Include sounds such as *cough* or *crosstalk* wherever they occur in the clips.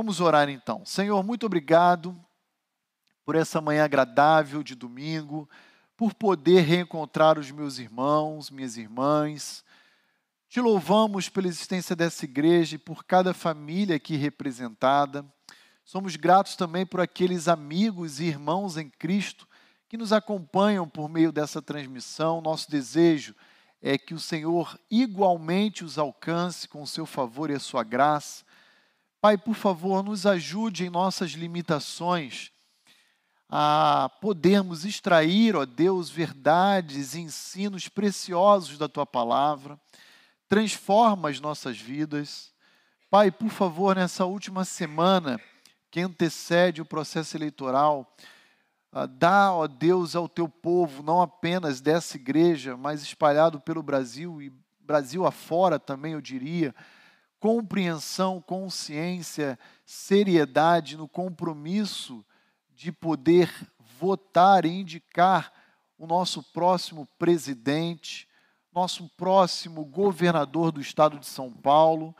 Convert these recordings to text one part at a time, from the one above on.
Vamos orar então. Senhor, muito obrigado por essa manhã agradável de domingo, por poder reencontrar os meus irmãos, minhas irmãs. Te louvamos pela existência dessa igreja e por cada família aqui representada. Somos gratos também por aqueles amigos e irmãos em Cristo que nos acompanham por meio dessa transmissão. Nosso desejo é que o Senhor igualmente os alcance com o seu favor e a sua graça. Pai, por favor, nos ajude em nossas limitações a podermos extrair, ó Deus, verdades e ensinos preciosos da tua palavra. Transforma as nossas vidas. Pai, por favor, nessa última semana que antecede o processo eleitoral, ah, dá, ó Deus, ao teu povo, não apenas dessa igreja, mas espalhado pelo Brasil e Brasil afora também, eu diria, compreensão, consciência, seriedade no compromisso de poder votar e indicar o nosso próximo presidente, nosso próximo governador do estado de São Paulo.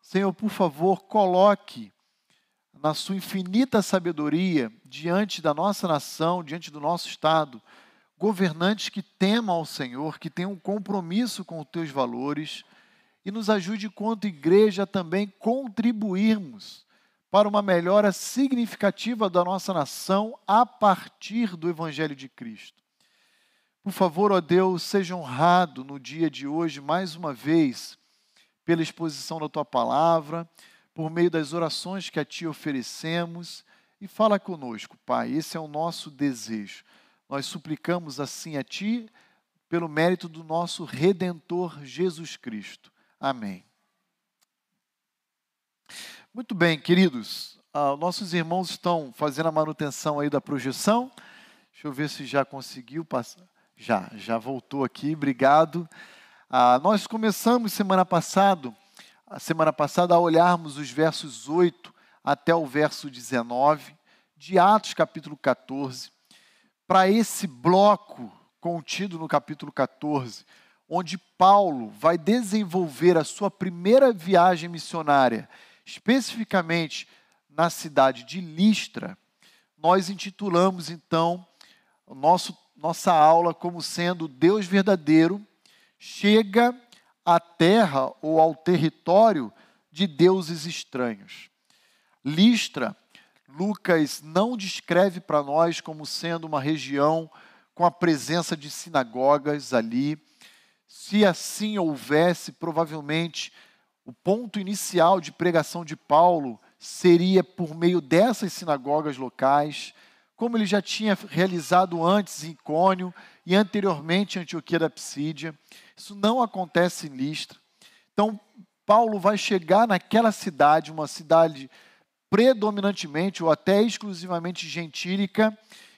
Senhor, por favor, coloque na sua infinita sabedoria, diante da nossa nação, diante do nosso Estado, governantes que temam ao Senhor, que tenham um compromisso com os teus valores, e nos ajude, quanto igreja, também contribuirmos para uma melhora significativa da nossa nação a partir do Evangelho de Cristo. Por favor, ó Deus, seja honrado no dia de hoje, mais uma vez, pela exposição da tua palavra por meio das orações que a Ti oferecemos. E fala conosco, Pai, esse é o nosso desejo. Nós suplicamos assim a Ti, pelo mérito do nosso Redentor Jesus Cristo. Amém. Muito bem, queridos. Ah, nossos irmãos estão fazendo a manutenção aí da projeção. Deixa eu ver se já conseguiu passar. Já, já voltou aqui, obrigado. Ah, nós começamos semana passada a semana passada a olharmos os versos 8 até o verso 19 de Atos capítulo 14, para esse bloco contido no capítulo 14, onde Paulo vai desenvolver a sua primeira viagem missionária, especificamente na cidade de Listra, nós intitulamos então nosso, nossa aula como sendo Deus verdadeiro chega à terra ou ao território de deuses estranhos. Listra, Lucas não descreve para nós como sendo uma região com a presença de sinagogas ali. Se assim houvesse, provavelmente o ponto inicial de pregação de Paulo seria por meio dessas sinagogas locais, como ele já tinha realizado antes em Icônio e anteriormente em Antioquia da Psídia. Isso não acontece em Listra. Então, Paulo vai chegar naquela cidade, uma cidade predominantemente ou até exclusivamente gentílica,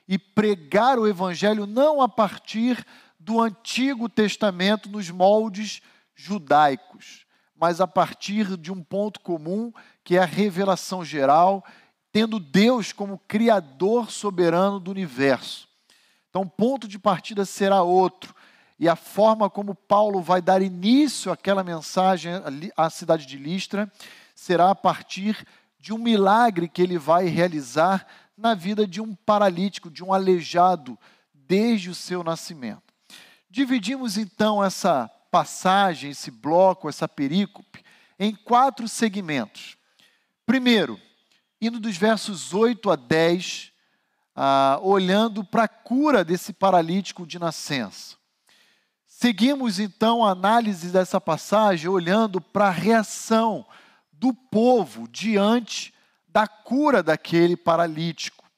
e pregar o evangelho não a partir do Antigo Testamento nos moldes judaicos, mas a partir de um ponto comum, que é a revelação geral, tendo Deus como criador soberano do universo. Então, o ponto de partida será outro e a forma como Paulo vai dar início àquela mensagem à cidade de Listra será a partir de um milagre que ele vai realizar na vida de um paralítico, de um aleijado, desde o seu nascimento. Dividimos então essa passagem, esse bloco, essa perícope, em quatro segmentos. Primeiro, indo dos versos 8 a 10, ah, olhando para a cura desse paralítico de nascença. Seguimos então a análise dessa passagem olhando para a reação do povo diante da cura daquele paralítico.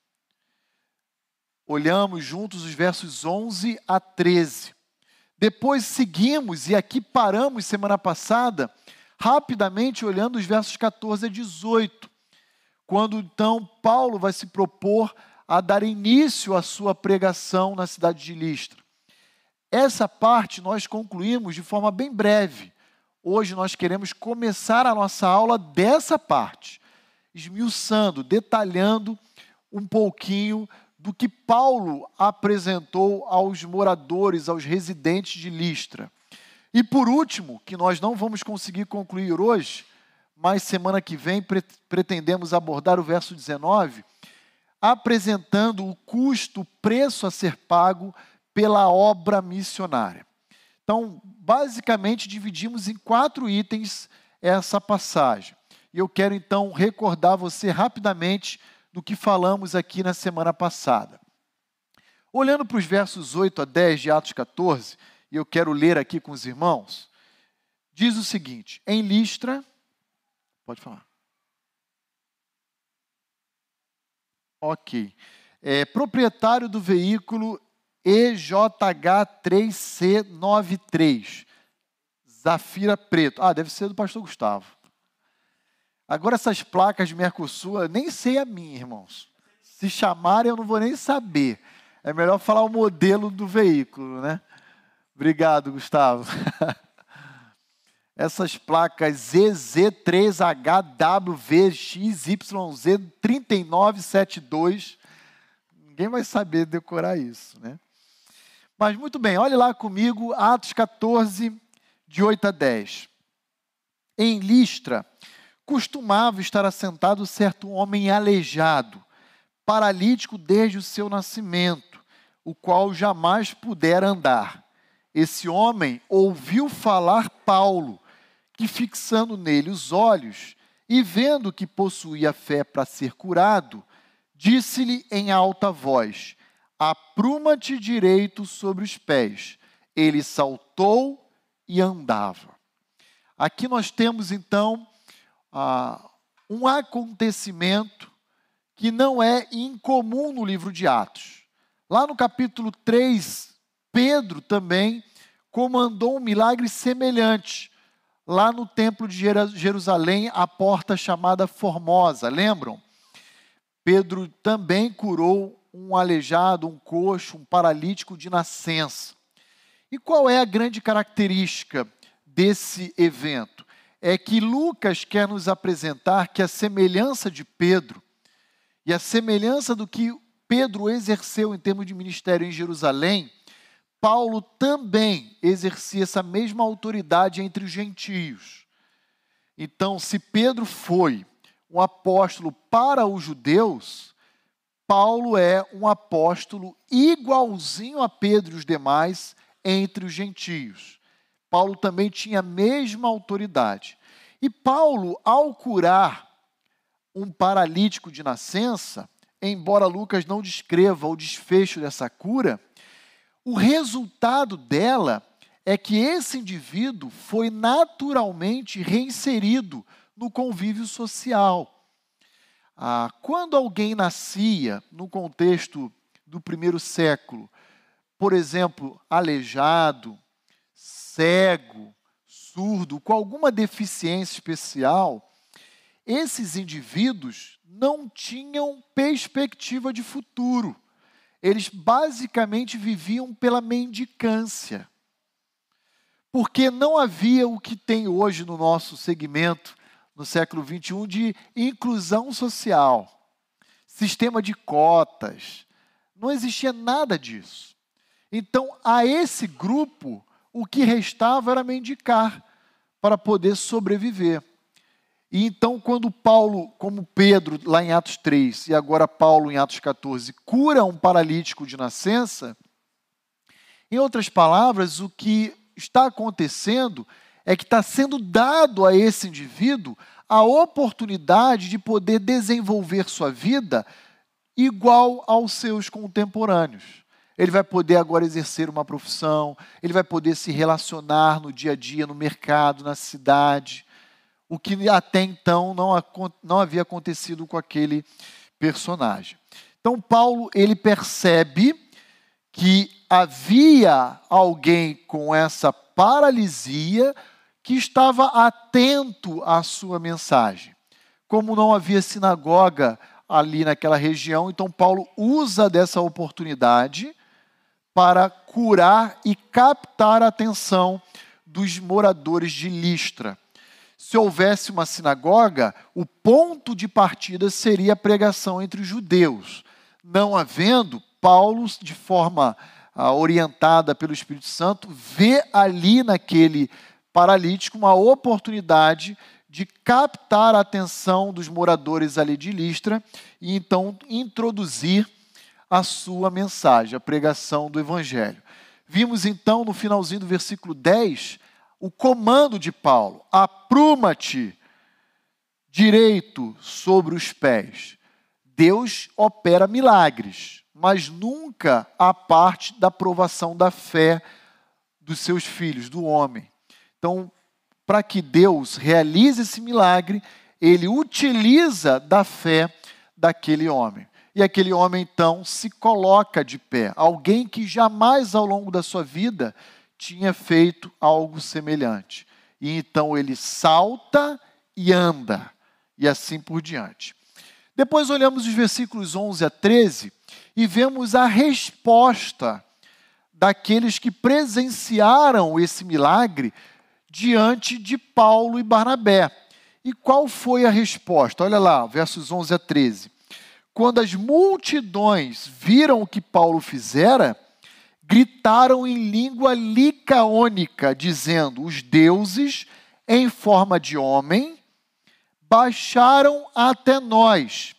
Olhamos juntos os versos 11 a 13. Depois seguimos, e aqui paramos semana passada, rapidamente olhando os versos 14 a 18, quando então Paulo vai se propor a dar início à sua pregação na cidade de Listra. Essa parte nós concluímos de forma bem breve. Hoje nós queremos começar a nossa aula dessa parte, esmiuçando, detalhando um pouquinho do que Paulo apresentou aos moradores, aos residentes de Listra. E por último, que nós não vamos conseguir concluir hoje, mas semana que vem pretendemos abordar o verso 19, apresentando o custo, o preço a ser pago pela obra missionária. Então, basicamente, dividimos em quatro itens essa passagem. E eu quero então recordar você rapidamente do que falamos aqui na semana passada. Olhando para os versos 8 a 10 de Atos 14, e eu quero ler aqui com os irmãos, diz o seguinte: em Listra, pode falar. Ok. É, proprietário do veículo EJH3C93, Zafira Preto. Ah, deve ser do pastor Gustavo. Agora, essas placas de Mercosul, nem sei a minha, irmãos. Se chamarem, eu não vou nem saber. É melhor falar o modelo do veículo, né? Obrigado, Gustavo. *laughs* Essas placas ZZ3HWVXYZ3972, ninguém vai saber decorar isso, né? Mas muito bem, olhe lá comigo, Atos 14, de 8 a 10. Em Listra, costumava estar assentado certo homem aleijado, paralítico desde o seu nascimento, o qual jamais pudera andar. Esse homem ouviu falar Paulo, que fixando nele os olhos e vendo que possuía fé para ser curado, disse-lhe em alta voz: Apruma-te direito sobre os pés. Ele saltou e andava. Aqui nós temos então ah, um acontecimento que não é incomum no livro de Atos. Lá no capítulo 3, Pedro também comandou um milagre semelhante, lá no templo de Jerusalém, a porta chamada Formosa, lembram? Pedro também curou um aleijado, um coxo, um paralítico de nascença. E qual é a grande característica desse evento? É que Lucas quer nos apresentar que a semelhança de Pedro e a semelhança do que Pedro exerceu em termos de ministério em Jerusalém, Paulo também exercia essa mesma autoridade entre os gentios. Então, se Pedro foi um apóstolo para os judeus, Paulo é um apóstolo igualzinho a Pedro e os demais entre os gentios. Paulo também tinha a mesma autoridade. E Paulo, ao curar um paralítico de nascença, embora Lucas não descreva o desfecho dessa cura, o resultado dela é que esse indivíduo foi naturalmente reinserido no convívio social. Ah, quando alguém nascia no contexto do primeiro século, por exemplo, aleijado, cego, surdo, com alguma deficiência especial, esses indivíduos não tinham perspectiva de futuro. Eles basicamente viviam pela mendicância. Porque não havia o que tem hoje no nosso segmento, no século XXI, de inclusão social, sistema de cotas. Não existia nada disso. Então, a esse grupo, o que restava era mendicar para poder sobreviver. E então, quando Paulo, como Pedro, lá em Atos 3, e agora Paulo em Atos 14, cura um paralítico de nascença, em outras palavras, o que está acontecendo é que está sendo dado a esse indivíduo a oportunidade de poder desenvolver sua vida igual aos seus contemporâneos ele vai poder agora exercer uma profissão, ele vai poder se relacionar no dia a dia, no mercado, na cidade, o que até então não, não havia acontecido com aquele personagem. Então, Paulo, ele percebe que havia alguém com essa paralisia que estava atento à sua mensagem. Como não havia sinagoga ali naquela região, então Paulo usa dessa oportunidade para curar e captar a atenção dos moradores de Listra. Se houvesse uma sinagoga, o ponto de partida seria a pregação entre os judeus. Não havendo, Paulo, de forma ah, orientada pelo Espírito Santo, vê ali naquele paralítico uma oportunidade de captar a atenção dos moradores ali de Listra e então introduzir a sua mensagem, a pregação do Evangelho. Vimos então no finalzinho do versículo 10 o comando de Paulo: apruma-te direito sobre os pés. Deus opera milagres, mas nunca a parte da provação da fé dos seus filhos, do homem. Então, para que Deus realize esse milagre, ele utiliza da fé daquele homem. E aquele homem então se coloca de pé, alguém que jamais ao longo da sua vida tinha feito algo semelhante. E então ele salta e anda, e assim por diante. Depois olhamos os versículos 11 a 13 e vemos a resposta daqueles que presenciaram esse milagre diante de Paulo e Barnabé. E qual foi a resposta? Olha lá, versos 11 a 13. Quando as multidões viram o que Paulo fizera, gritaram em língua licaônica, dizendo: Os deuses, em forma de homem, baixaram até nós.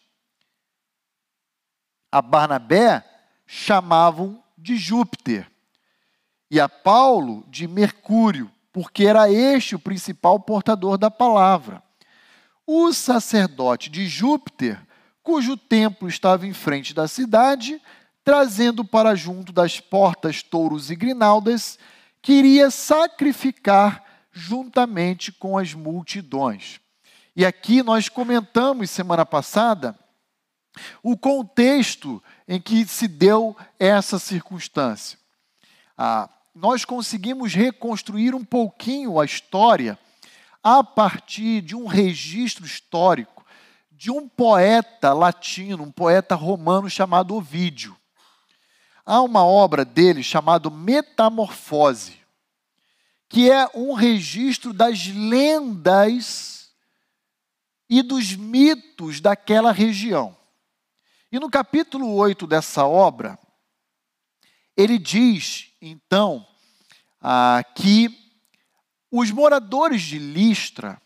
A Barnabé chamavam de Júpiter e a Paulo de Mercúrio, porque era este o principal portador da palavra. O sacerdote de Júpiter cujo templo estava em frente da cidade, trazendo para junto das portas touros e grinaldas, queria sacrificar juntamente com as multidões. E aqui nós comentamos semana passada o contexto em que se deu essa circunstância. Ah, nós conseguimos reconstruir um pouquinho a história a partir de um registro histórico de um poeta latino, um poeta romano chamado Ovídio. Há uma obra dele chamada Metamorfose, que é um registro das lendas e dos mitos daquela região. E no capítulo 8 dessa obra, ele diz, então, ah, que os moradores de Listra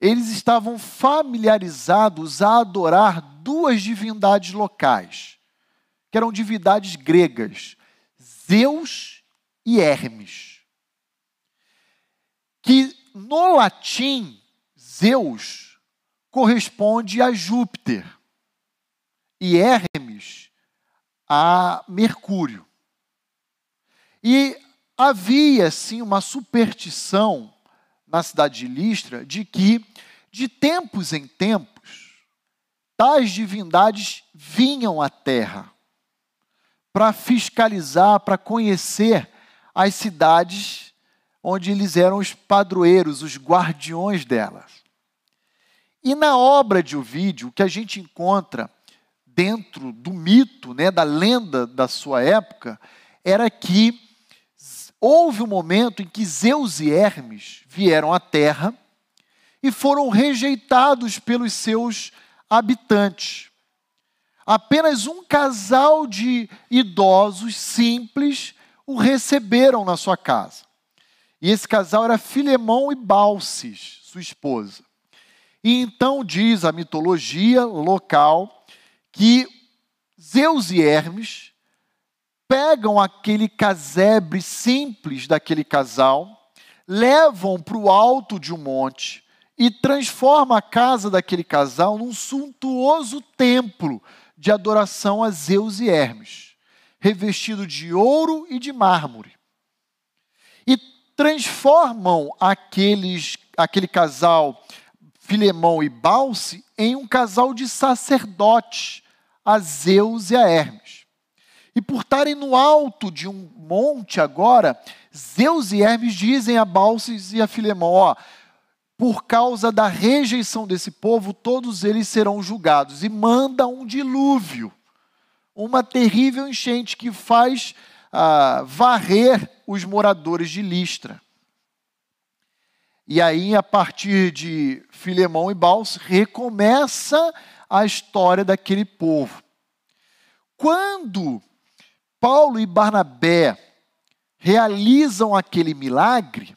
eles estavam familiarizados a adorar duas divindades locais, que eram divindades gregas, Zeus e Hermes. Que no latim, Zeus corresponde a Júpiter e Hermes a Mercúrio. E havia, sim, uma superstição na cidade de Listra de que, de tempos em tempos, tais divindades vinham à terra para fiscalizar, para conhecer as cidades onde eles eram os padroeiros, os guardiões delas. E na obra de Ovídio, o que a gente encontra dentro do mito, né, da lenda da sua época, era que houve um momento em que Zeus e Hermes vieram à terra e foram rejeitados pelos seus habitantes. Apenas um casal de idosos simples o receberam na sua casa. E esse casal era Filemão e Balsis, sua esposa. E então diz a mitologia local que Zeus e Hermes pegam aquele casebre simples daquele casal, levam para o alto de um monte e transformam a casa daquele casal num suntuoso templo de adoração a Zeus e Hermes, revestido de ouro e de mármore. E transformam aqueles, aquele casal Filemão e Balse em um casal de sacerdotes a Zeus e a Hermes. E por estarem no alto de um monte agora, Zeus e Hermes dizem a Balses e a Filemão: ó, por causa da rejeição desse povo, todos eles serão julgados. E manda um dilúvio, uma terrível enchente que faz ah, varrer os moradores de Listra. E aí, a partir de Filemão e Balses, recomeça a história daquele povo. Quando Paulo e Barnabé realizam aquele milagre,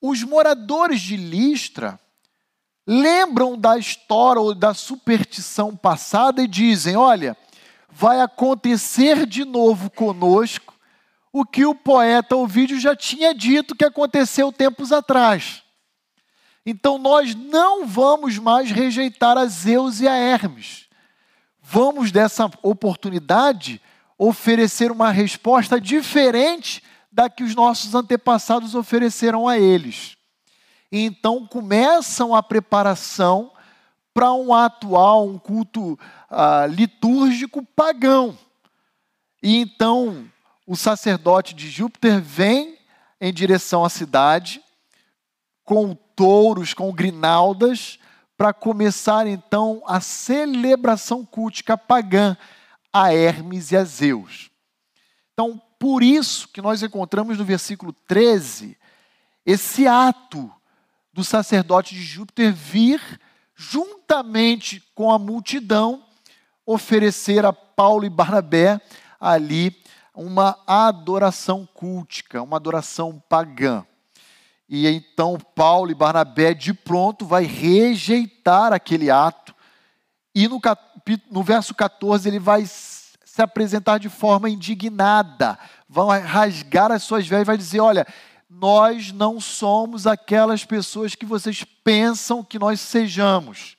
os moradores de Listra lembram da história ou da superstição passada e dizem: olha, vai acontecer de novo conosco o que o poeta Ovídio já tinha dito que aconteceu tempos atrás. Então nós não vamos mais rejeitar a Zeus e a Hermes. Vamos dessa oportunidade oferecer uma resposta diferente da que os nossos antepassados ofereceram a eles. Então começam a preparação para um atual, um culto uh, litúrgico pagão. E então o sacerdote de Júpiter vem em direção à cidade com touros, com grinaldas, para começar então a celebração cultica pagã a Hermes e a Zeus. Então, por isso que nós encontramos no versículo 13 esse ato do sacerdote de Júpiter vir juntamente com a multidão oferecer a Paulo e Barnabé ali uma adoração cultica, uma adoração pagã. E então Paulo e Barnabé de pronto vai rejeitar aquele ato. E no, no verso 14 ele vai se apresentar de forma indignada, vão rasgar as suas vestes e vai dizer: "Olha, nós não somos aquelas pessoas que vocês pensam que nós sejamos.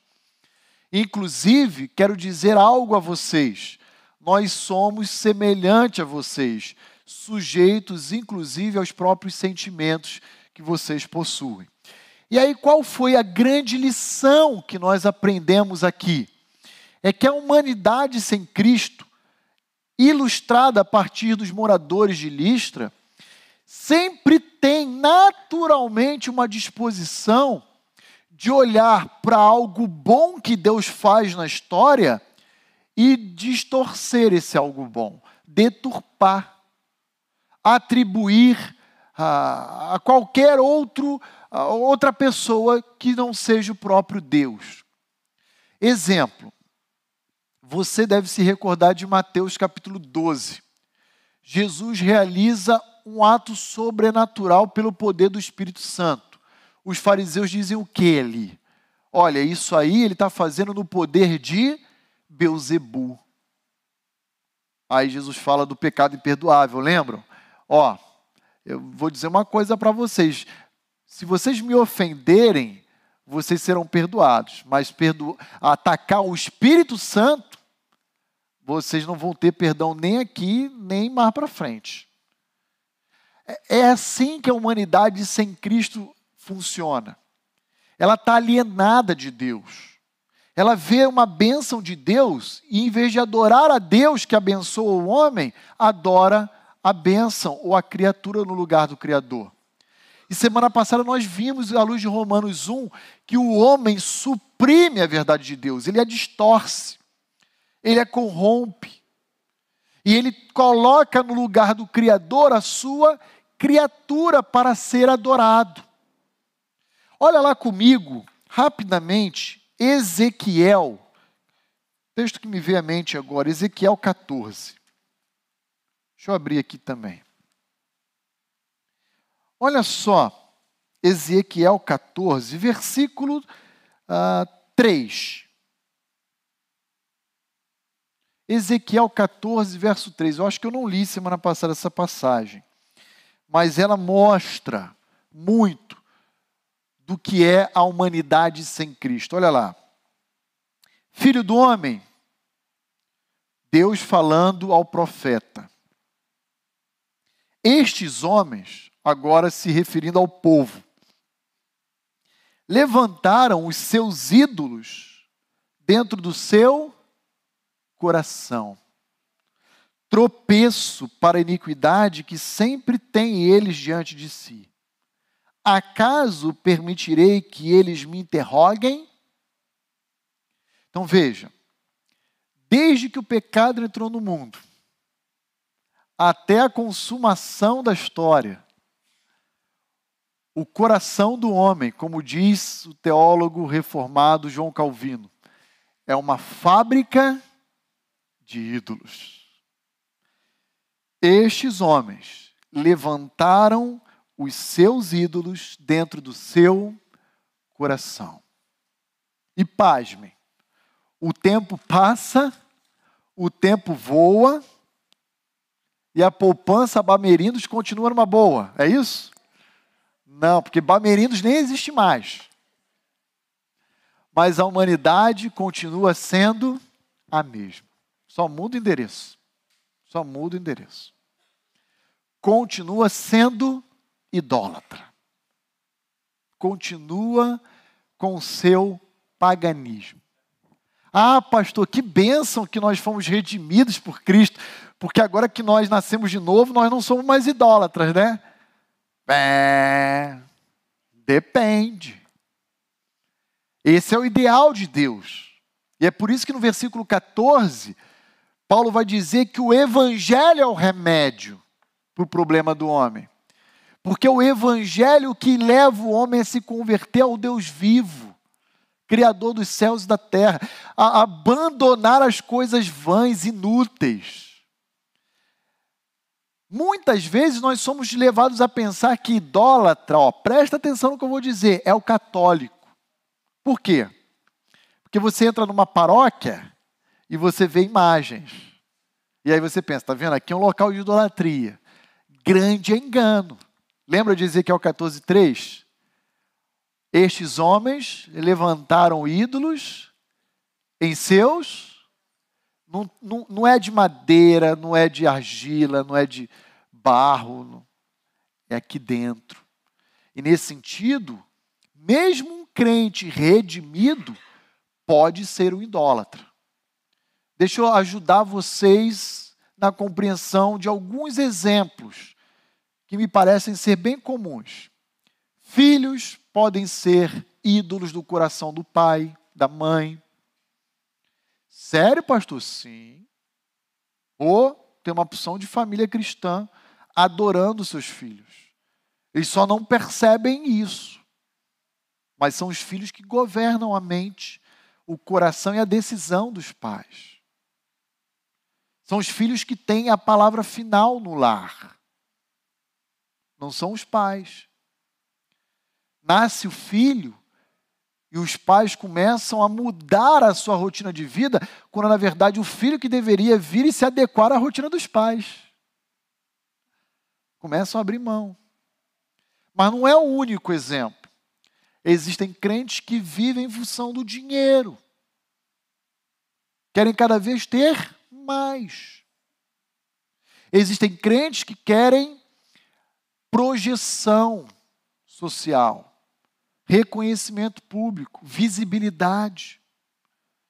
Inclusive, quero dizer algo a vocês. Nós somos semelhante a vocês, sujeitos inclusive aos próprios sentimentos que vocês possuem. E aí, qual foi a grande lição que nós aprendemos aqui? É que a humanidade sem Cristo, ilustrada a partir dos moradores de Listra, sempre tem naturalmente uma disposição de olhar para algo bom que Deus faz na história e distorcer esse algo bom, deturpar, atribuir a, a qualquer outro, a outra pessoa que não seja o próprio Deus. Exemplo, você deve se recordar de Mateus capítulo 12. Jesus realiza um ato sobrenatural pelo poder do Espírito Santo. Os fariseus dizem o que ali? Olha, isso aí ele está fazendo no poder de Beuzebu. Aí Jesus fala do pecado imperdoável, lembram? Ó, eu vou dizer uma coisa para vocês. Se vocês me ofenderem, vocês serão perdoados. Mas perdo... atacar o Espírito Santo, vocês não vão ter perdão nem aqui, nem mais para frente. É, é assim que a humanidade sem Cristo funciona. Ela está alienada de Deus. Ela vê uma bênção de Deus e, em vez de adorar a Deus que abençoa o homem, adora a bênção ou a criatura no lugar do Criador. E semana passada nós vimos, à luz de Romanos 1, que o homem suprime a verdade de Deus, ele a distorce, ele a corrompe. E ele coloca no lugar do Criador a sua criatura para ser adorado. Olha lá comigo, rapidamente, Ezequiel, texto que me veio à mente agora, Ezequiel 14. Deixa eu abrir aqui também. Olha só, Ezequiel 14, versículo uh, ah, 3. Ezequiel 14, verso 3. Eu acho que eu não li semana passada essa passagem, mas ela mostra muito do que é a humanidade sem Cristo. Olha lá. Filho do homem, Deus falando ao profeta. Estes homens, agora se referindo ao povo, levantaram os seus ídolos dentro do seu coração. Tropeço para a iniquidade que sempre tem eles diante de si. Acaso permitirei que eles me interroguem? Então veja, desde que o pecado entrou no mundo, até a consumação da história. O coração do homem, como diz o teólogo reformado João Calvino, é uma fábrica de ídolos. Estes homens levantaram os seus ídolos dentro do seu coração. E pasmem, o tempo passa, o tempo voa, e a poupança Bamerindos continua numa boa, é isso? Não, porque Bamerindos nem existe mais. Mas a humanidade continua sendo a mesma. Só muda o endereço. Só muda o endereço. Continua sendo idólatra. Continua com o seu paganismo. Ah, pastor, que bênção que nós fomos redimidos por Cristo, porque agora que nós nascemos de novo, nós não somos mais idólatras, né? É, depende. Esse é o ideal de Deus. E é por isso que no versículo 14, Paulo vai dizer que o evangelho é o remédio para o problema do homem. Porque é o evangelho que leva o homem a se converter ao Deus vivo, Criador dos céus e da terra, a abandonar as coisas vãs, inúteis. Muitas vezes nós somos levados a pensar que idólatra, ó, presta atenção no que eu vou dizer, é o católico. Por quê? Porque você entra numa paróquia e você vê imagens. E aí você pensa, tá vendo? Aqui é um local de idolatria. Grande engano. Lembra de Ezequiel 14:3? Estes homens levantaram ídolos em seus. Não, não, não é de madeira, não é de argila, não é de barro, é aqui dentro. E nesse sentido, mesmo um crente redimido pode ser um idólatra. Deixa eu ajudar vocês na compreensão de alguns exemplos que me parecem ser bem comuns. Filhos podem ser ídolos do coração do pai, da mãe. Sério, pastor? Sim. Ou tem uma opção de família cristã adorando seus filhos. Eles só não percebem isso. Mas são os filhos que governam a mente, o coração e a decisão dos pais. São os filhos que têm a palavra final no lar não são os pais. Nasce o filho e os pais começam a mudar a sua rotina de vida, quando na verdade o filho que deveria vir e se adequar à rotina dos pais. Começam a abrir mão. Mas não é o único exemplo. Existem crentes que vivem em função do dinheiro. Querem cada vez ter mais. Existem crentes que querem projeção social, reconhecimento público, visibilidade.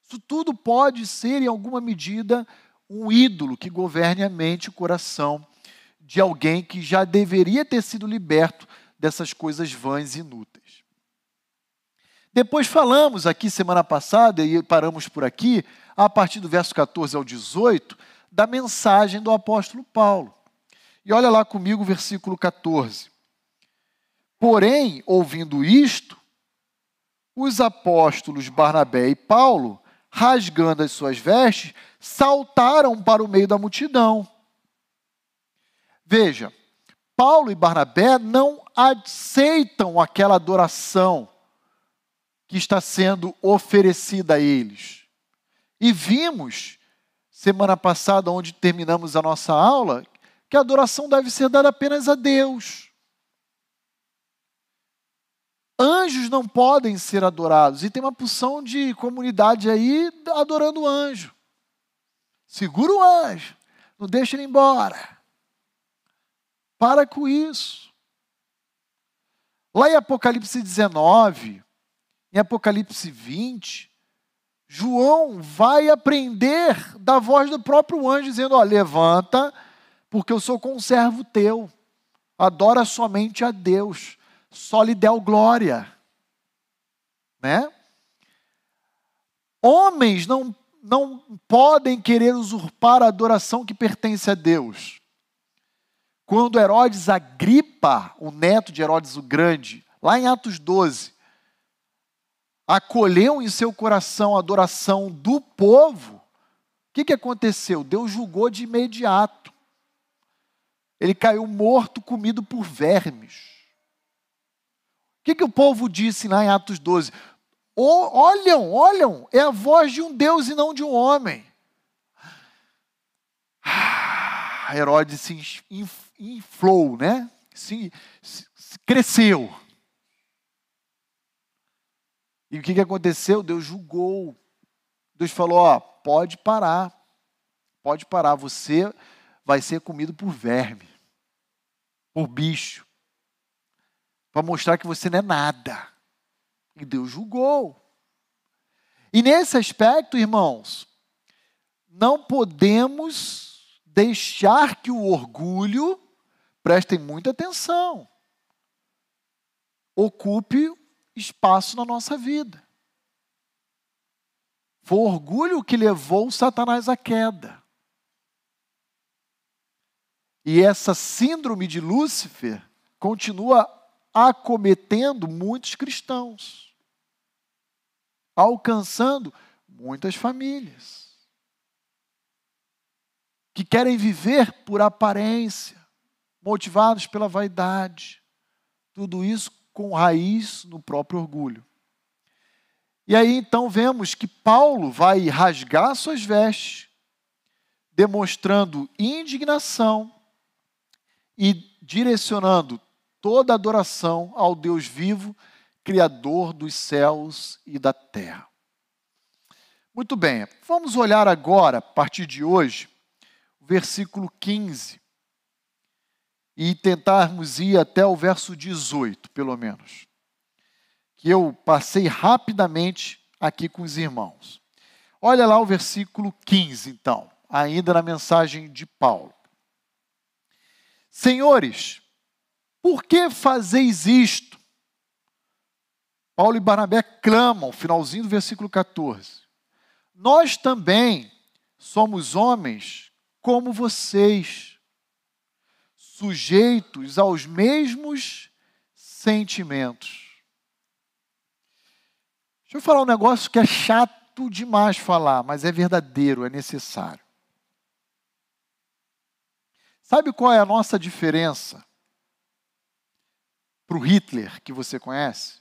Isso tudo pode ser, em alguma medida, um ídolo que governe a mente e o coração de alguém que já deveria ter sido liberto dessas coisas vãs e inúteis. Depois falamos aqui semana passada, e paramos por aqui, a partir do verso 14 ao 18, da mensagem do apóstolo Paulo. E olha lá comigo o versículo 14. Porém, ouvindo isto, os apóstolos Barnabé e Paulo, rasgando as suas vestes, saltaram para o meio da multidão. Veja, Paulo e Barnabé não aceitam aquela adoração que está sendo oferecida a eles. E vimos, semana passada, onde terminamos a nossa aula, que a adoração deve ser dada apenas a Deus. Anjos não podem ser adorados. E tem uma porção de comunidade aí adorando o anjo. Segura o anjo. Não deixa ele embora. Para com isso. Lá em Apocalipse 19, em Apocalipse 20, João vai aprender da voz do próprio anjo, dizendo: ó, levanta porque eu sou conservo teu. Adora somente a Deus, só lhe deu glória. Né? Homens não, não podem querer usurpar a adoração que pertence a Deus. Quando Herodes Agripa, o neto de Herodes o Grande, lá em Atos 12, acolheu em seu coração a adoração do povo, o que, que aconteceu? Deus julgou de imediato ele caiu morto, comido por vermes. que, que o povo disse lá em Atos 12? olham, olham, é a voz de um Deus e não de um homem. Ah, Herodes se inflou, né? Se, se, se cresceu. E o que, que aconteceu? Deus julgou. Deus falou: ó, pode parar. Pode parar. Você vai ser comido por verme, por bicho. Para mostrar que você não é nada. E Deus julgou. E nesse aspecto, irmãos, não podemos deixar que o orgulho, prestem muita atenção, ocupe espaço na nossa vida. Foi o orgulho que levou Satanás à queda. E essa síndrome de Lúcifer continua acometendo muitos cristãos, alcançando muitas famílias que querem viver por aparência, motivados pela vaidade. Tudo isso com raiz no próprio orgulho. E aí então vemos que Paulo vai rasgar suas vestes, demonstrando indignação e direcionando toda adoração ao Deus vivo, Criador dos céus e da terra. Muito bem, vamos olhar agora, a partir de hoje, o versículo 15 e tentarmos ir até o verso 18, pelo menos. Que eu passei rapidamente aqui com os irmãos. Olha lá o versículo 15, então, ainda na mensagem de Paulo. Senhores, por que fazeis isto? Paulo e Barnabé clamam, finalzinho do versículo 14. Nós também somos homens como vocês, sujeitos aos mesmos sentimentos. Deixa eu falar um negócio que é chato demais falar, mas é verdadeiro, é necessário. Sabe qual é a nossa diferença para o Hitler que você conhece?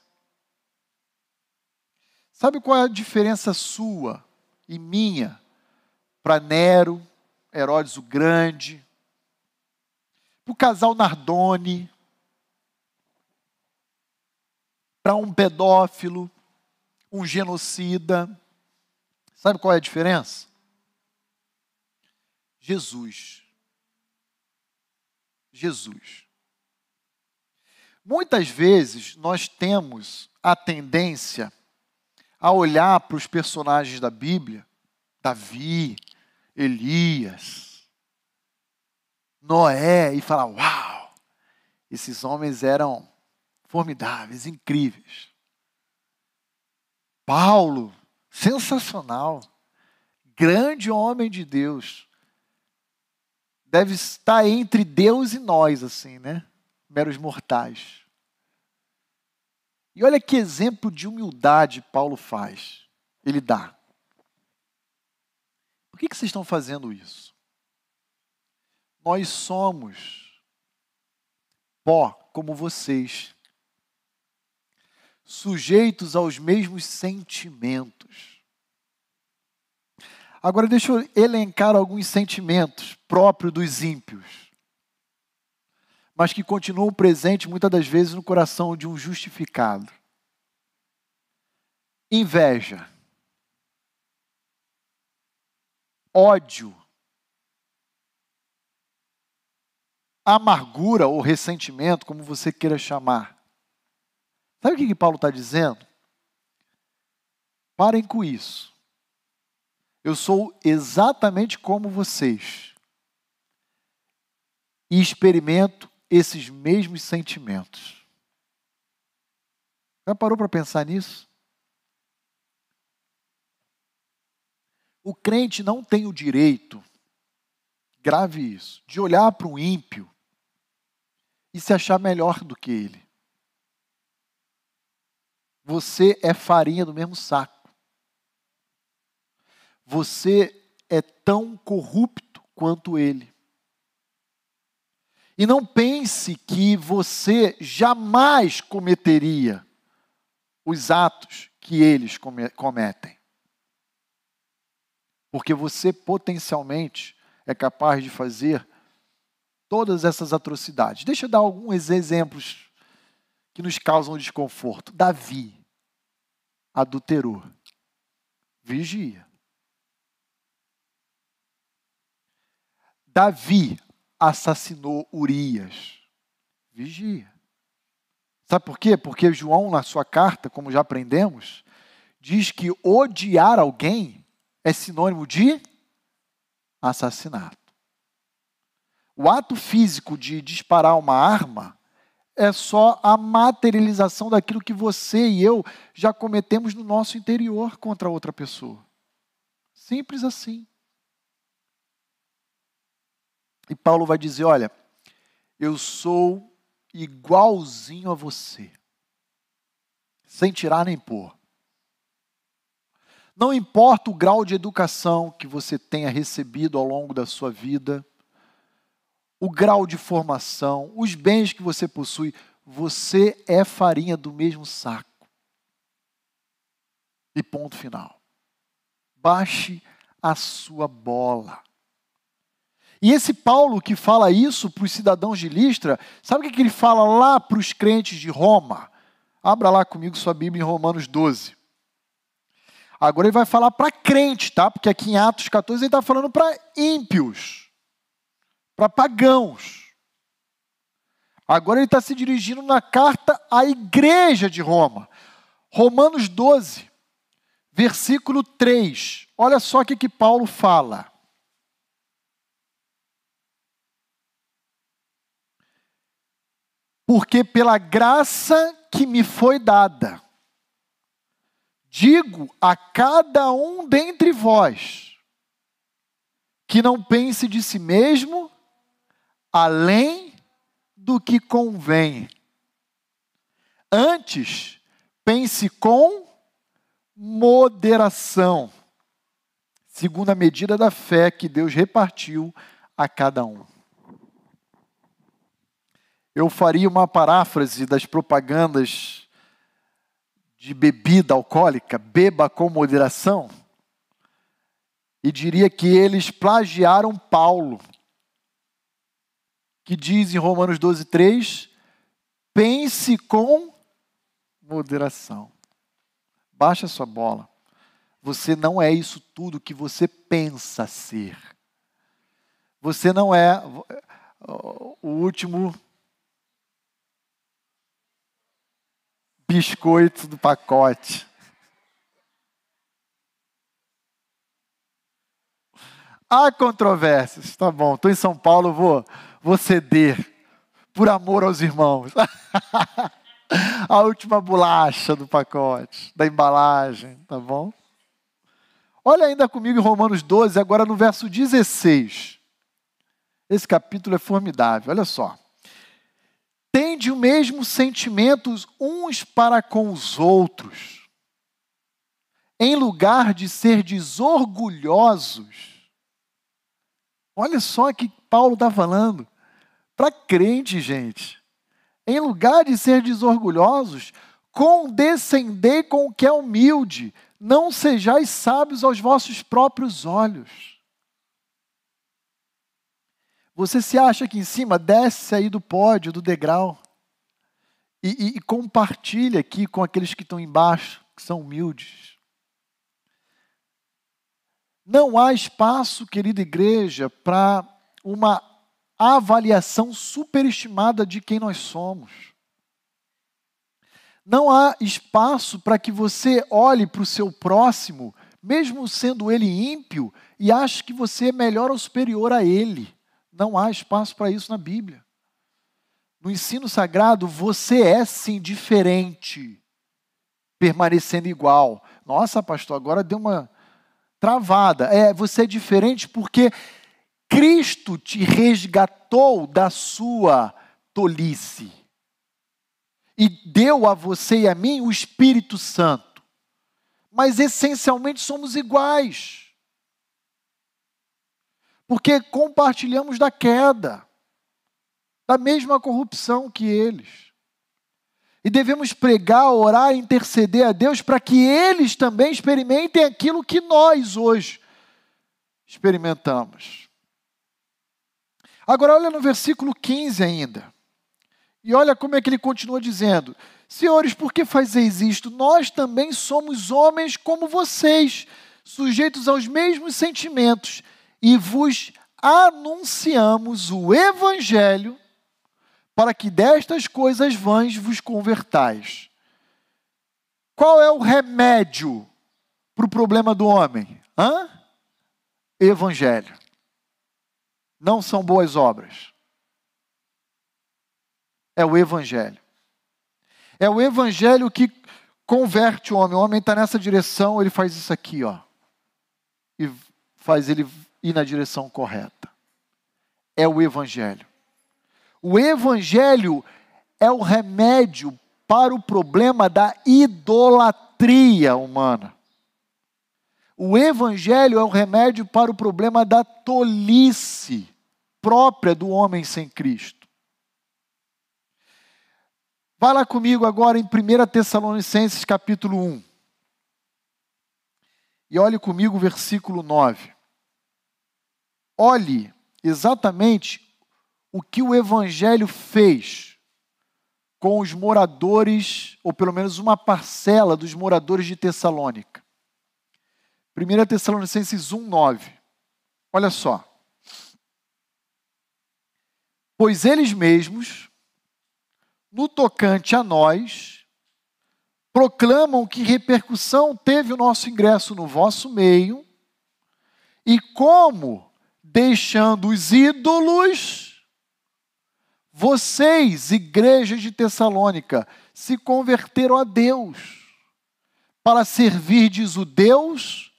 Sabe qual é a diferença sua e minha para Nero, Herodes o Grande, o casal Nardoni, para um pedófilo, um genocida? Sabe qual é a diferença? Jesus. Jesus. Muitas vezes nós temos a tendência a olhar para os personagens da Bíblia, Davi, Elias, Noé, e falar: Uau, esses homens eram formidáveis, incríveis. Paulo, sensacional, grande homem de Deus. Deve estar entre Deus e nós, assim, né? meros mortais. E olha que exemplo de humildade Paulo faz. Ele dá. Por que, que vocês estão fazendo isso? Nós somos pó como vocês, sujeitos aos mesmos sentimentos. Agora deixa eu elencar alguns sentimentos próprios dos ímpios mas que continuam presentes muitas das vezes no coração de um justificado. Inveja, ódio, amargura ou ressentimento, como você queira chamar. Sabe o que, que Paulo está dizendo? Parem com isso. Eu sou exatamente como vocês. E experimento esses mesmos sentimentos. Já parou para pensar nisso? O crente não tem o direito, grave isso, de olhar para um ímpio e se achar melhor do que ele. Você é farinha do mesmo saco. Você é tão corrupto quanto ele. E não pense que você jamais cometeria os atos que eles cometem. Porque você potencialmente é capaz de fazer todas essas atrocidades. Deixa eu dar alguns exemplos que nos causam desconforto. Davi adulterou. Vigia. Davi assassinou Urias. Vigia. Sabe por quê? Porque João, na sua carta, como já aprendemos, diz que odiar alguém é sinônimo de assassinato. O ato físico de disparar uma arma é só a materialização daquilo que você e eu já cometemos no nosso interior contra outra pessoa. Simples assim. E Paulo vai dizer: Olha, eu sou igualzinho a você, sem tirar nem pôr. Não importa o grau de educação que você tenha recebido ao longo da sua vida, o grau de formação, os bens que você possui, você é farinha do mesmo saco. E ponto final. Baixe a sua bola. E esse Paulo que fala isso para os cidadãos de Listra, sabe o que ele fala lá para os crentes de Roma? Abra lá comigo sua Bíblia em Romanos 12. Agora ele vai falar para crente, tá? Porque aqui em Atos 14 ele está falando para ímpios, para pagãos. Agora ele está se dirigindo na carta à igreja de Roma. Romanos 12, versículo 3. Olha só o que, que Paulo fala. Porque pela graça que me foi dada, Digo a cada um dentre vós que não pense de si mesmo além do que convém. Antes, pense com moderação, segundo a medida da fé que Deus repartiu a cada um. Eu faria uma paráfrase das propagandas de bebida alcoólica, beba com moderação, e diria que eles plagiaram Paulo, que diz em Romanos 12, 3: pense com moderação. Baixa sua bola. Você não é isso tudo que você pensa ser. Você não é o último biscoito do pacote. Há controvérsias, tá bom. Estou em São Paulo, vou, vou ceder por amor aos irmãos. *laughs* A última bolacha do pacote, da embalagem, tá bom? Olha ainda comigo em Romanos 12, agora no verso 16. Esse capítulo é formidável, olha só tende o mesmo sentimentos uns para com os outros, em lugar de ser desorgulhosos. Olha só que Paulo está falando. Para crente, gente. Em lugar de ser desorgulhosos, condescendei com o que é humilde, não sejais sábios aos vossos próprios olhos. Você se acha aqui em cima, desce aí do pódio, do degrau. E, e, e compartilha aqui com aqueles que estão embaixo, que são humildes. Não há espaço, querida igreja, para uma avaliação superestimada de quem nós somos. Não há espaço para que você olhe para o seu próximo, mesmo sendo ele ímpio, e ache que você é melhor ou superior a ele. Não há espaço para isso na Bíblia. No ensino sagrado, você é sim diferente, permanecendo igual. Nossa, pastor, agora deu uma travada. É, você é diferente porque Cristo te resgatou da sua tolice e deu a você e a mim o Espírito Santo. Mas essencialmente somos iguais porque compartilhamos da queda. da mesma corrupção que eles. E devemos pregar, orar, interceder a Deus para que eles também experimentem aquilo que nós hoje experimentamos. Agora, olha no versículo 15 ainda. E olha como é que ele continua dizendo: Senhores, por que fazeis isto? Nós também somos homens como vocês, sujeitos aos mesmos sentimentos, e vos anunciamos o Evangelho para que destas coisas vãs vos convertais. Qual é o remédio para o problema do homem? Hã? Evangelho. Não são boas obras. É o Evangelho. É o Evangelho que converte o homem. O homem está nessa direção, ele faz isso aqui, ó. E faz ele ir na direção correta. É o Evangelho. O Evangelho é o remédio para o problema da idolatria humana. O Evangelho é o remédio para o problema da tolice própria do homem sem Cristo. Vá lá comigo agora em 1 Tessalonicenses capítulo 1. E olhe comigo o versículo 9. Olhe exatamente o que o Evangelho fez com os moradores, ou pelo menos uma parcela dos moradores de Tessalônica. 1 Tessalonicenses 1, 9. Olha só. Pois eles mesmos, no tocante a nós, proclamam que repercussão teve o nosso ingresso no vosso meio e como, deixando os ídolos, vocês, igrejas de Tessalônica, se converteram a Deus para servirdes o Deus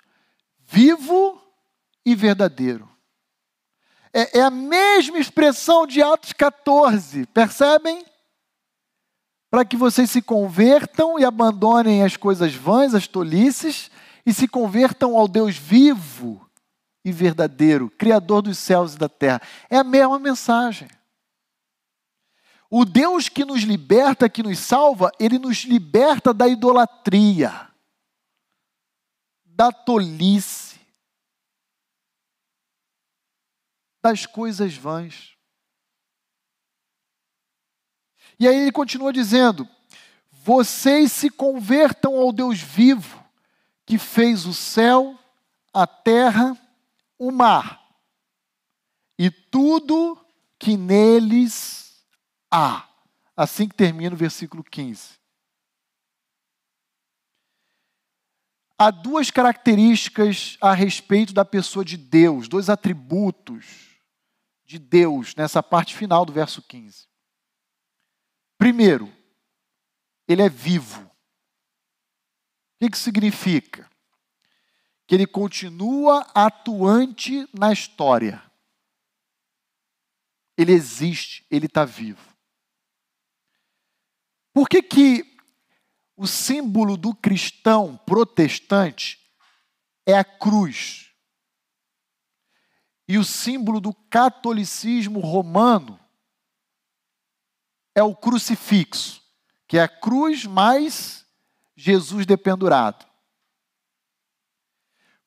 vivo e verdadeiro. É, é, a mesma expressão de Atos 14, percebem? para que vocês se convertam e abandonem as coisas vãs, as tolices, e se convertam ao Deus vivo e verdadeiro, Criador dos céus e da terra. É a mesma mensagem. O Deus que nos liberta, que nos salva, ele nos liberta da idolatria, da tolice, das coisas vãs. E aí ele continua dizendo: vocês se convertam ao Deus vivo, que fez o céu, a terra, o mar e tudo que neles há. Assim que termina o versículo 15. Há duas características a respeito da pessoa de Deus, dois atributos de Deus nessa parte final do verso 15. Primeiro, ele é vivo. O que, significa? Que ele continua atuante na história. Ele existe, ele está vivo. Por que, que o símbolo do cristão protestante é a cruz? E o símbolo do catolicismo romano é o crucifixo, que é a cruz mais Jesus dependurado.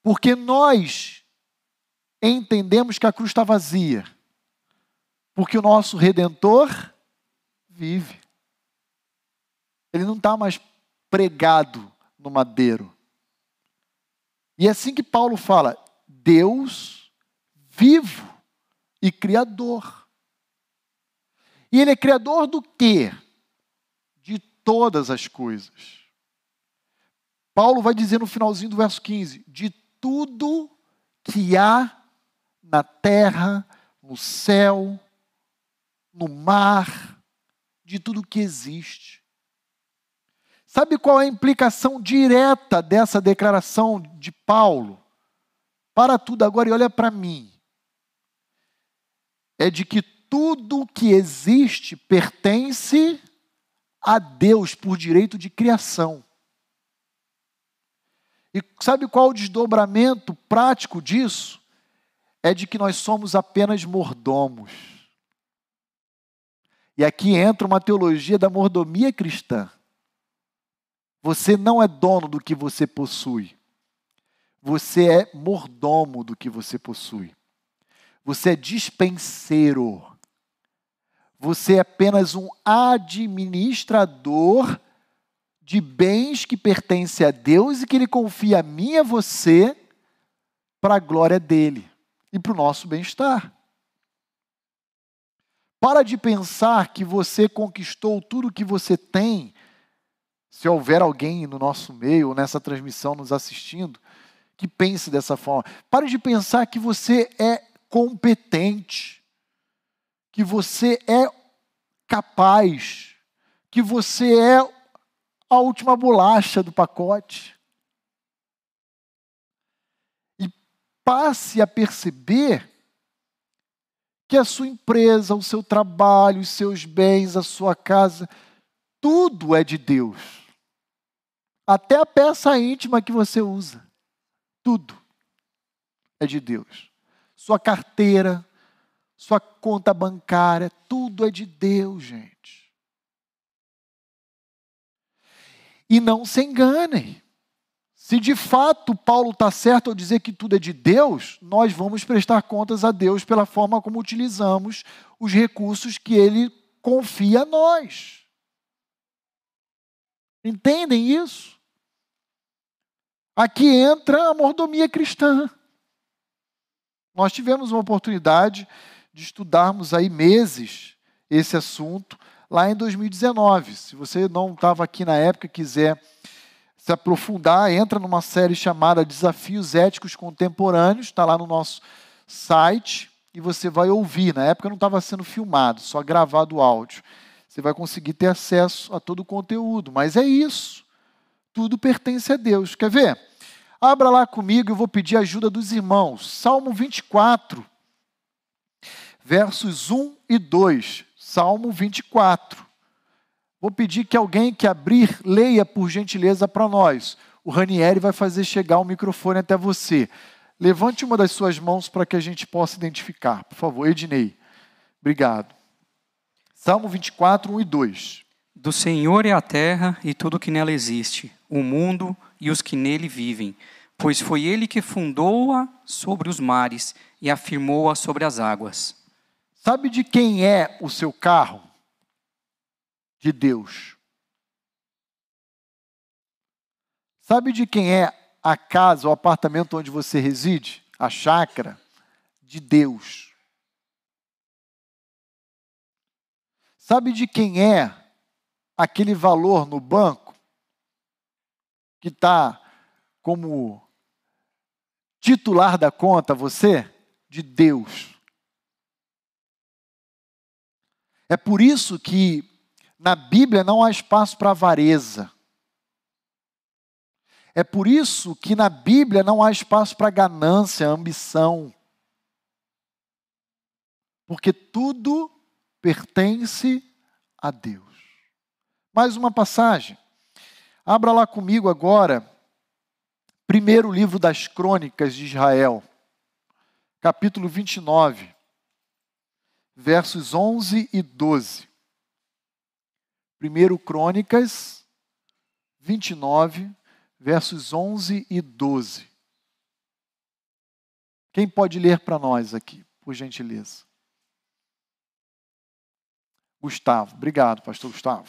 Porque nós entendemos que a cruz está vazia, porque o nosso redentor vive. Ele não está mais pregado no madeiro. E é assim que Paulo fala: Deus vivo e criador. E ele é criador do quê? De todas as coisas. Paulo vai dizer no finalzinho do verso 15: de tudo que há na terra, no céu, no mar, de tudo que existe. Sabe qual é a implicação direta dessa declaração de Paulo? Para tudo agora e olha para mim. É de que tudo que existe pertence a Deus por direito de criação. E sabe qual o desdobramento prático disso? É de que nós somos apenas mordomos. E aqui entra uma teologia da mordomia cristã. Você não é dono do que você possui. Você é mordomo do que você possui. Você é dispenseiro. Você é apenas um administrador de bens que pertencem a Deus e que Ele confia a mim e a você para a glória dele e para o nosso bem-estar. Para de pensar que você conquistou tudo que você tem. Se houver alguém no nosso meio, ou nessa transmissão nos assistindo, que pense dessa forma. Pare de pensar que você é competente, que você é capaz, que você é a última bolacha do pacote. E passe a perceber que a sua empresa, o seu trabalho, os seus bens, a sua casa, tudo é de Deus. Até a peça íntima que você usa, tudo é de Deus. Sua carteira, sua conta bancária, tudo é de Deus, gente. E não se enganem. Se de fato Paulo está certo ao dizer que tudo é de Deus, nós vamos prestar contas a Deus pela forma como utilizamos os recursos que Ele confia a nós. Entendem isso? Aqui entra a mordomia cristã. Nós tivemos uma oportunidade de estudarmos aí meses esse assunto lá em 2019. Se você não estava aqui na época quiser se aprofundar, entra numa série chamada Desafios Éticos Contemporâneos, está lá no nosso site e você vai ouvir. Na época não estava sendo filmado, só gravado o áudio. Você vai conseguir ter acesso a todo o conteúdo, mas é isso. Tudo pertence a Deus. Quer ver? Abra lá comigo, eu vou pedir ajuda dos irmãos. Salmo 24, versos 1 e 2. Salmo 24. Vou pedir que alguém que abrir, leia por gentileza para nós. O Ranieri vai fazer chegar o microfone até você. Levante uma das suas mãos para que a gente possa identificar, por favor. Ednei. Obrigado. Salmo 24, 1 e 2. Do Senhor é a terra e tudo que nela existe, o mundo e os que nele vivem, pois foi ele que fundou-a sobre os mares e afirmou-a sobre as águas. Sabe de quem é o seu carro? de Deus. Sabe de quem é a casa, o apartamento onde você reside? A chácara? De Deus. Sabe de quem é aquele valor no banco que está como titular da conta você? De Deus. É por isso que na Bíblia não há espaço para avareza. É por isso que na Bíblia não há espaço para ganância, ambição. Porque tudo pertence a Deus. Mais uma passagem. Abra lá comigo agora, primeiro livro das crônicas de Israel, capítulo 29, versos 11 e 12. 1 Crônicas 29, versos 11 e 12. Quem pode ler para nós aqui, por gentileza? Gustavo. Obrigado, pastor Gustavo.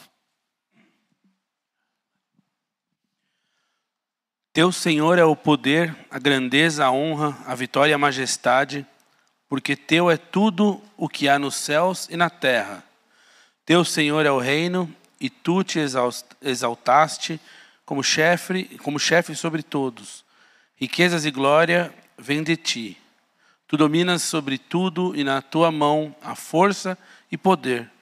Teu Senhor é o poder, a grandeza, a honra, a vitória e a majestade, porque teu é tudo o que há nos céus e na terra. Teu Senhor é o reino e tu te exaltaste como chefe, como chefe sobre todos. Riquezas e glória vêm de ti. Tu dominas sobre tudo e na tua mão a força e poder.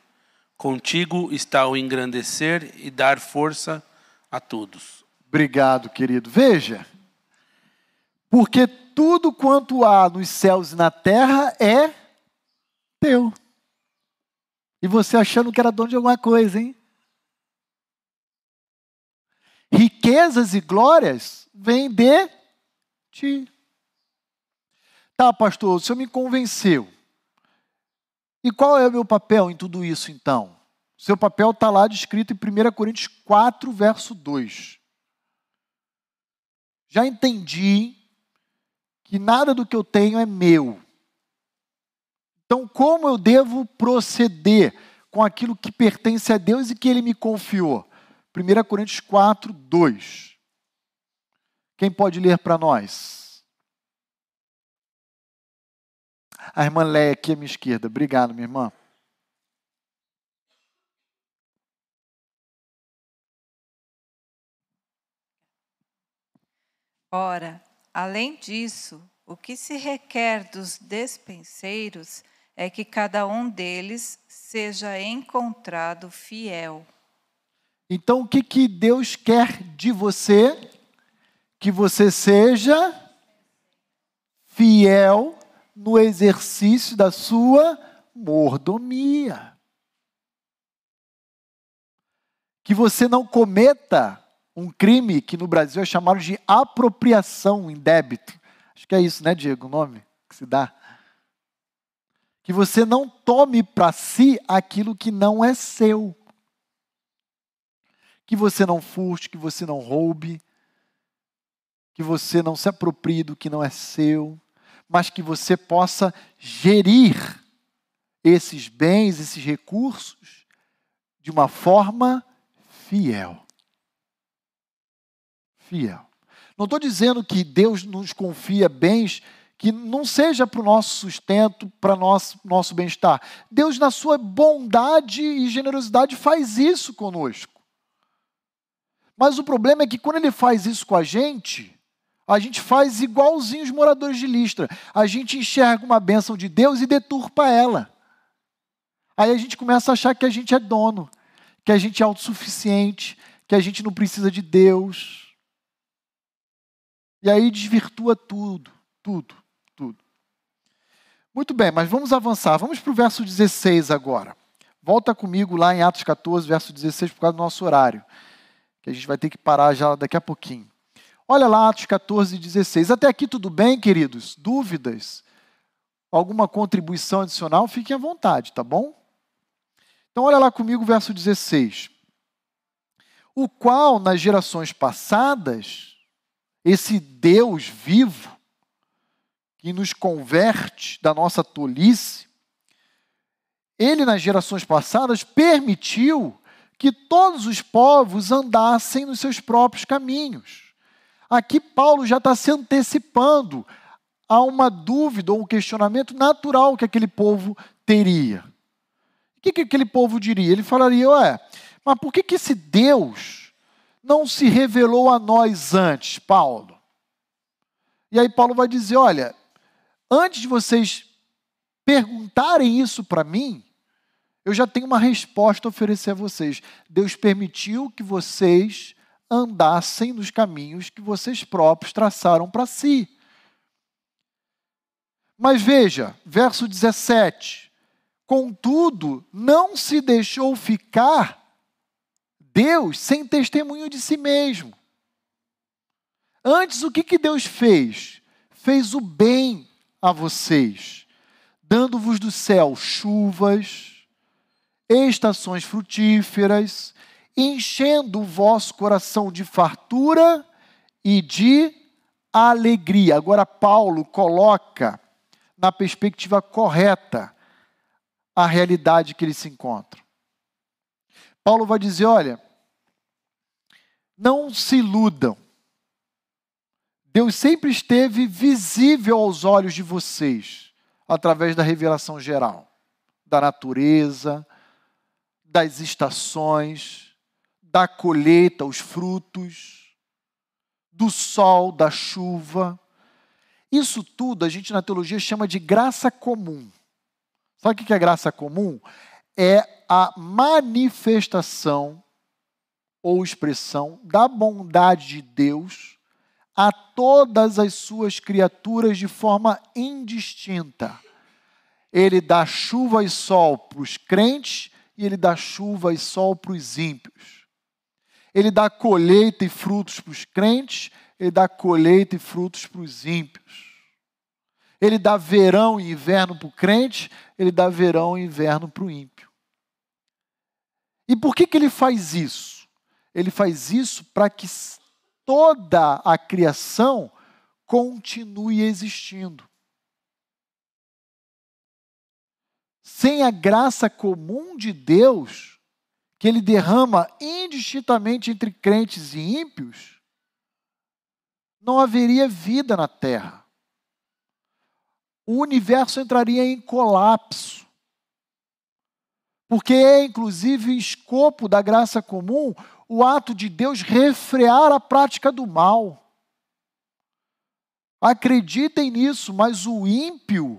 Contigo está o engrandecer e dar força a todos. Obrigado, querido. Veja, porque tudo quanto há nos céus e na terra é teu. E você achando que era dono de alguma coisa, hein? riquezas e glórias vêm de ti. Tá, pastor, o senhor me convenceu. E qual é o meu papel em tudo isso, então? Seu papel está lá descrito em 1 Coríntios 4, verso 2. Já entendi que nada do que eu tenho é meu. Então, como eu devo proceder com aquilo que pertence a Deus e que Ele me confiou? 1 Coríntios 4, 2. Quem pode ler para nós? A irmã Léia aqui à minha esquerda. Obrigado, minha irmã. Ora, além disso, o que se requer dos despenseiros é que cada um deles seja encontrado fiel. Então, o que, que Deus quer de você? Que você seja fiel no exercício da sua mordomia. Que você não cometa um crime que no Brasil é chamado de apropriação em débito. Acho que é isso, né, Diego, o nome que se dá. Que você não tome para si aquilo que não é seu. Que você não furte, que você não roube, que você não se aproprie do que não é seu, mas que você possa gerir esses bens, esses recursos, de uma forma fiel. Fiel. Não estou dizendo que Deus nos confia bens que não seja para o nosso sustento, para nosso nosso bem-estar. Deus, na sua bondade e generosidade, faz isso conosco. Mas o problema é que quando Ele faz isso com a gente, a gente faz igualzinho os moradores de Listra. A gente enxerga uma bênção de Deus e deturpa ela. Aí a gente começa a achar que a gente é dono, que a gente é autossuficiente, que a gente não precisa de Deus. E aí desvirtua tudo, tudo, tudo. Muito bem, mas vamos avançar. Vamos para o verso 16 agora. Volta comigo lá em Atos 14, verso 16, por causa do nosso horário. Que a gente vai ter que parar já daqui a pouquinho. Olha lá, Atos 14, 16. Até aqui tudo bem, queridos? Dúvidas? Alguma contribuição adicional? Fiquem à vontade, tá bom? Então, olha lá comigo verso 16. O qual, nas gerações passadas, esse Deus vivo, que nos converte da nossa tolice, ele, nas gerações passadas, permitiu que todos os povos andassem nos seus próprios caminhos. Aqui, Paulo já está se antecipando a uma dúvida ou um questionamento natural que aquele povo teria. O que, que aquele povo diria? Ele falaria: Ué, mas por que, que esse Deus não se revelou a nós antes, Paulo? E aí Paulo vai dizer: olha, antes de vocês perguntarem isso para mim, eu já tenho uma resposta a oferecer a vocês. Deus permitiu que vocês andassem nos caminhos que vocês próprios traçaram para si. Mas veja, verso 17: Contudo, não se deixou ficar Deus sem testemunho de si mesmo. Antes, o que, que Deus fez? Fez o bem a vocês, dando-vos do céu chuvas, estações frutíferas, enchendo o vosso coração de fartura e de alegria. Agora, Paulo coloca na perspectiva correta a realidade que ele se encontra. Paulo vai dizer: olha, não se iludam. Deus sempre esteve visível aos olhos de vocês, através da revelação geral, da natureza, das estações, da colheita, os frutos, do sol, da chuva. Isso tudo a gente na teologia chama de graça comum. Sabe o que é graça comum? É a manifestação ou expressão da bondade de Deus a todas as suas criaturas de forma indistinta. Ele dá chuva e sol para os crentes e ele dá chuva e sol para os ímpios. Ele dá colheita e frutos para os crentes, ele dá colheita e frutos para os ímpios. Ele dá verão e inverno para o crente, ele dá verão e inverno para o ímpio. E por que, que ele faz isso? Ele faz isso para que toda a criação continue existindo. Sem a graça comum de Deus, que ele derrama indistintamente entre crentes e ímpios, não haveria vida na terra. O universo entraria em colapso. Porque é, inclusive, escopo da graça comum o ato de Deus refrear a prática do mal. Acreditem nisso, mas o ímpio,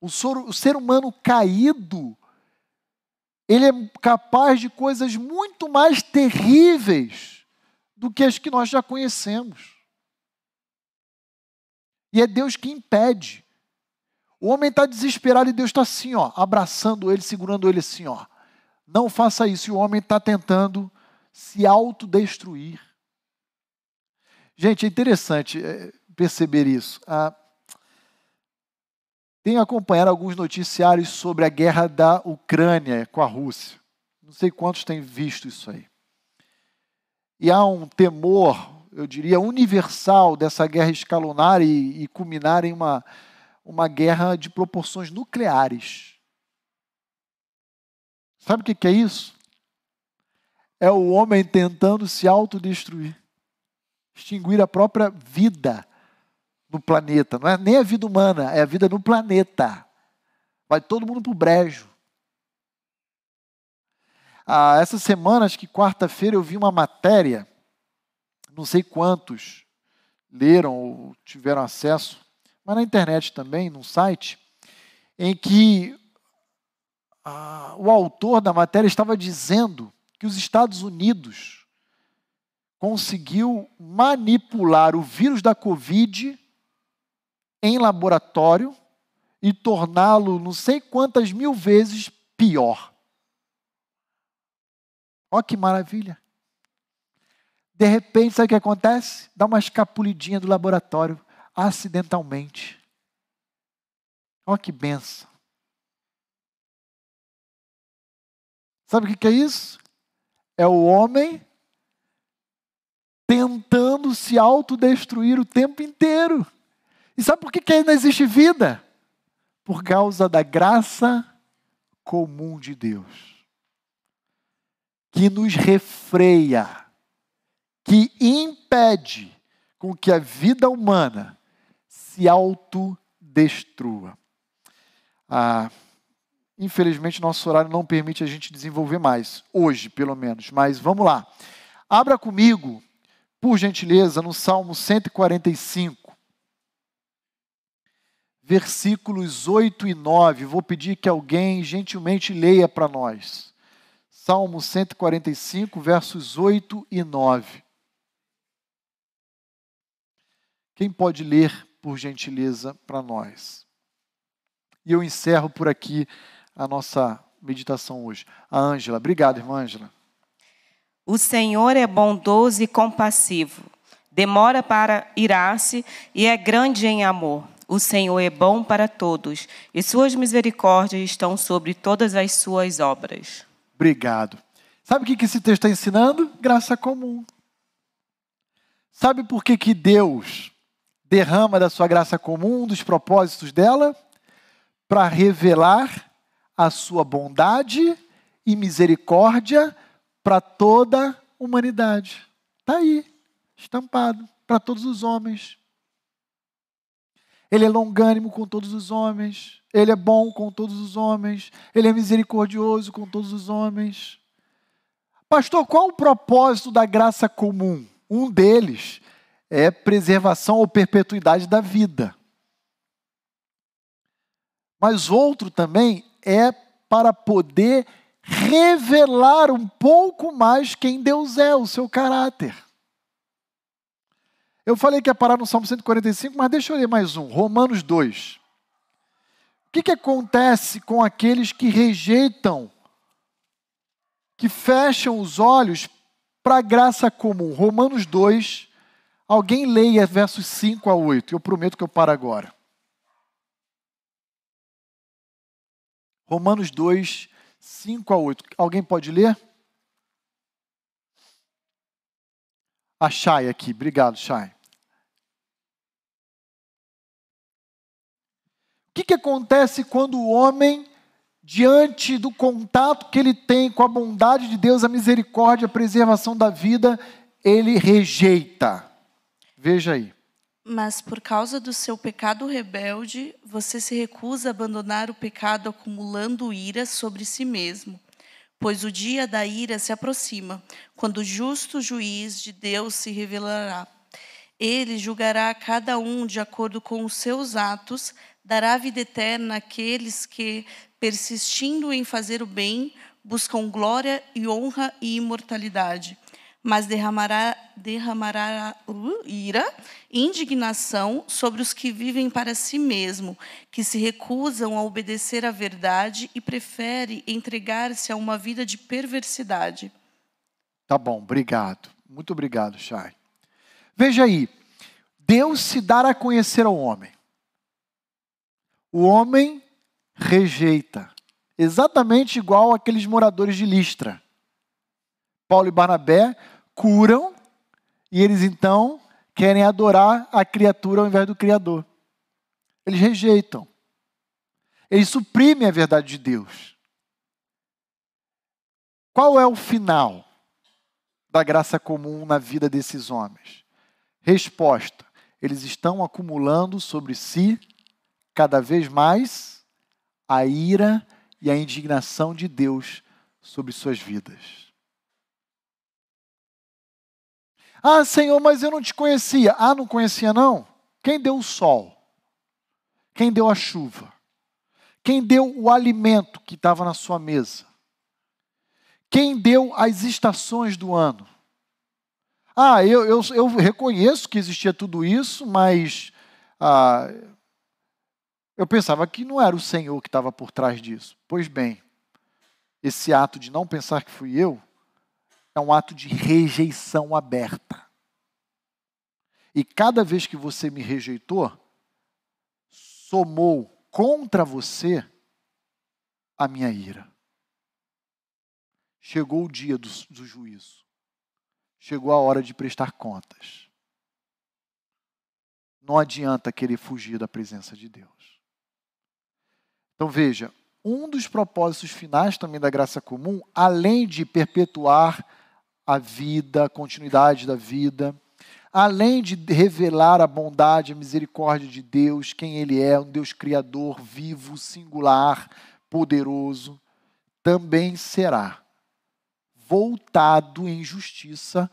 o ser humano caído, ele é capaz de coisas muito mais terríveis do que as que nós já conhecemos. E é Deus que impede. O homem está desesperado e Deus está assim, ó, abraçando ele, segurando ele assim, ó. Não faça isso. E o homem está tentando se autodestruir. Gente, é interessante é, perceber isso. Ah, tenho acompanhado alguns noticiários sobre a guerra da Ucrânia com a Rússia. Não sei quantos têm visto isso aí. E há um temor eu diria, universal dessa guerra escalonar e, e culminar em uma, uma guerra de proporções nucleares. Sabe o que é isso? É o homem tentando se autodestruir, extinguir a própria vida no planeta. Não é nem a vida humana, é a vida no planeta. Vai todo mundo para o brejo. Ah, essa semana, acho que quarta-feira, eu vi uma matéria não sei quantos leram ou tiveram acesso, mas na internet também, num site, em que ah, o autor da matéria estava dizendo que os Estados Unidos conseguiu manipular o vírus da Covid em laboratório e torná-lo não sei quantas mil vezes pior. Olha que maravilha. De repente, sabe o que acontece? Dá uma escapulidinha do laboratório, acidentalmente. Olha que benção. Sabe o que é isso? É o homem tentando se autodestruir o tempo inteiro. E sabe por que, que ainda existe vida? Por causa da graça comum de Deus, que nos refreia que impede com que a vida humana se autodestrua. Ah, infelizmente, nosso horário não permite a gente desenvolver mais, hoje pelo menos, mas vamos lá. Abra comigo, por gentileza, no Salmo 145, versículos 8 e 9. Vou pedir que alguém gentilmente leia para nós. Salmo 145, versos 8 e 9. Quem pode ler, por gentileza, para nós? E eu encerro por aqui a nossa meditação hoje. A Ângela. Obrigado, irmã Ângela. O Senhor é bondoso e compassivo, demora para irar-se e é grande em amor. O Senhor é bom para todos e suas misericórdias estão sobre todas as suas obras. Obrigado. Sabe o que esse texto está ensinando? Graça comum. Sabe por que, que Deus derrama da sua graça comum, dos propósitos dela, para revelar a sua bondade e misericórdia para toda a humanidade. Está aí, estampado, para todos os homens. Ele é longânimo com todos os homens, ele é bom com todos os homens, ele é misericordioso com todos os homens. Pastor, qual o propósito da graça comum? Um deles é preservação ou perpetuidade da vida. Mas outro também é para poder revelar um pouco mais quem Deus é, o seu caráter. Eu falei que ia parar no Salmo 145, mas deixa eu ler mais um, Romanos 2. O que, que acontece com aqueles que rejeitam, que fecham os olhos para a graça comum? Romanos 2, alguém leia versos 5 a 8, eu prometo que eu paro agora. Romanos 2, 5 a 8. Alguém pode ler? A Chay aqui, obrigado, Chay. Que, acontece quando o homem, diante do contato que ele tem com a bondade de Deus, a misericórdia, a preservação da vida, ele rejeita? Veja aí. Mas por causa do seu pecado rebelde, você se recusa a abandonar o pecado acumulando ira sobre si mesmo. Pois o dia da ira se aproxima, quando o justo juiz de Deus se revelará. Ele julgará cada um de acordo com os seus atos, dará vida eterna àqueles que, persistindo em fazer o bem, buscam glória e honra e imortalidade mas derramará, derramará uh, ira e indignação sobre os que vivem para si mesmo, que se recusam a obedecer à verdade e preferem entregar-se a uma vida de perversidade. Tá bom, obrigado. Muito obrigado, Chay. Veja aí, Deus se dar a conhecer ao homem. O homem rejeita, exatamente igual aqueles moradores de Listra. Paulo e Barnabé curam e eles então querem adorar a criatura ao invés do Criador. Eles rejeitam. Eles suprimem a verdade de Deus. Qual é o final da graça comum na vida desses homens? Resposta: eles estão acumulando sobre si cada vez mais a ira e a indignação de Deus sobre suas vidas. Ah, Senhor, mas eu não te conhecia. Ah, não conhecia não? Quem deu o sol? Quem deu a chuva? Quem deu o alimento que estava na sua mesa? Quem deu as estações do ano? Ah, eu, eu, eu reconheço que existia tudo isso, mas ah, eu pensava que não era o Senhor que estava por trás disso. Pois bem, esse ato de não pensar que fui eu é um ato de rejeição aberta. E cada vez que você me rejeitou, somou contra você a minha ira. Chegou o dia do, do juízo. Chegou a hora de prestar contas. Não adianta querer fugir da presença de Deus. Então veja, um dos propósitos finais também da graça comum, além de perpetuar a vida, a continuidade da vida, além de revelar a bondade, a misericórdia de Deus, quem Ele é, um Deus criador, vivo, singular, poderoso, também será voltado em justiça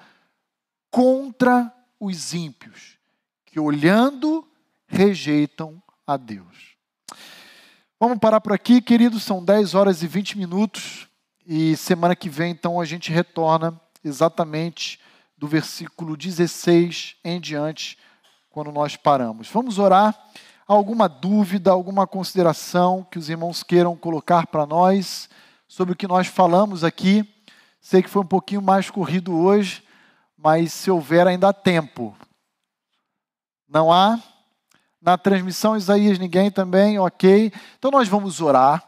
contra os ímpios, que olhando rejeitam a Deus. Vamos parar por aqui, queridos, são 10 horas e 20 minutos, e semana que vem, então, a gente retorna exatamente do versículo 16 em diante, quando nós paramos. Vamos orar. Alguma dúvida, alguma consideração que os irmãos queiram colocar para nós sobre o que nós falamos aqui? Sei que foi um pouquinho mais corrido hoje, mas se houver, ainda há tempo. Não há? Na transmissão, Isaías, ninguém também? Ok. Então nós vamos orar.